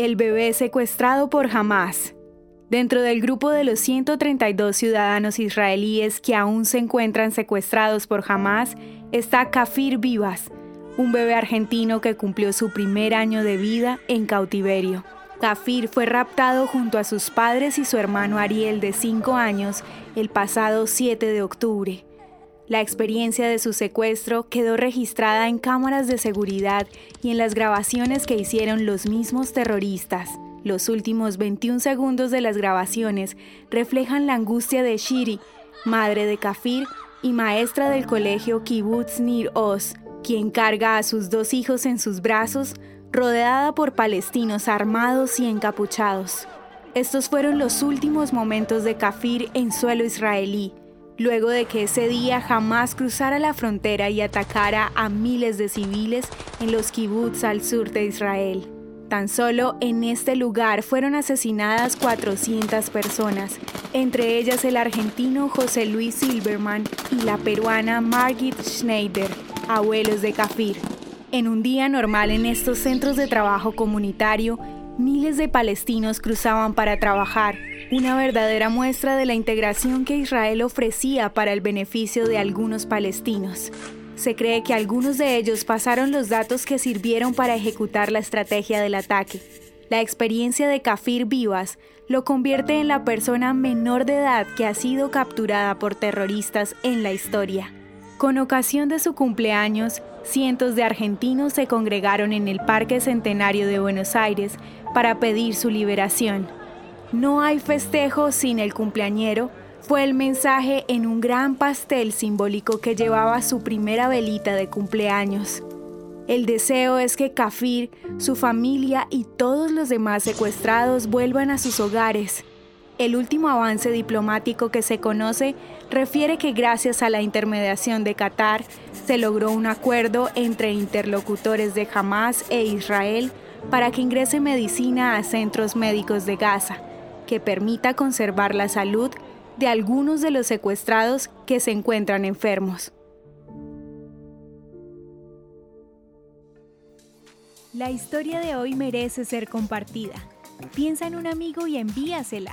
El bebé secuestrado por Hamas. Dentro del grupo de los 132 ciudadanos israelíes que aún se encuentran secuestrados por Hamas está Kafir Vivas, un bebé argentino que cumplió su primer año de vida en cautiverio. Kafir fue raptado junto a sus padres y su hermano Ariel de 5 años el pasado 7 de octubre. La experiencia de su secuestro quedó registrada en cámaras de seguridad y en las grabaciones que hicieron los mismos terroristas. Los últimos 21 segundos de las grabaciones reflejan la angustia de Shiri, madre de Kafir y maestra del colegio Kibbutz Nir Oz, quien carga a sus dos hijos en sus brazos, rodeada por palestinos armados y encapuchados. Estos fueron los últimos momentos de Kafir en suelo israelí, luego de que ese día jamás cruzara la frontera y atacara a miles de civiles en los kibbutz al sur de Israel. Tan solo en este lugar fueron asesinadas 400 personas, entre ellas el argentino José Luis Silverman y la peruana Margit Schneider, abuelos de Kafir. En un día normal en estos centros de trabajo comunitario, miles de palestinos cruzaban para trabajar, una verdadera muestra de la integración que Israel ofrecía para el beneficio de algunos palestinos. Se cree que algunos de ellos pasaron los datos que sirvieron para ejecutar la estrategia del ataque. La experiencia de Kafir Vivas lo convierte en la persona menor de edad que ha sido capturada por terroristas en la historia. Con ocasión de su cumpleaños, cientos de argentinos se congregaron en el Parque Centenario de Buenos Aires para pedir su liberación. No hay festejo sin el cumpleañero, fue el mensaje en un gran pastel simbólico que llevaba su primera velita de cumpleaños. El deseo es que Kafir, su familia y todos los demás secuestrados vuelvan a sus hogares. El último avance diplomático que se conoce refiere que gracias a la intermediación de Qatar se logró un acuerdo entre interlocutores de Hamas e Israel para que ingrese medicina a centros médicos de Gaza que permita conservar la salud de algunos de los secuestrados que se encuentran enfermos. La historia de hoy merece ser compartida. Piensa en un amigo y envíasela.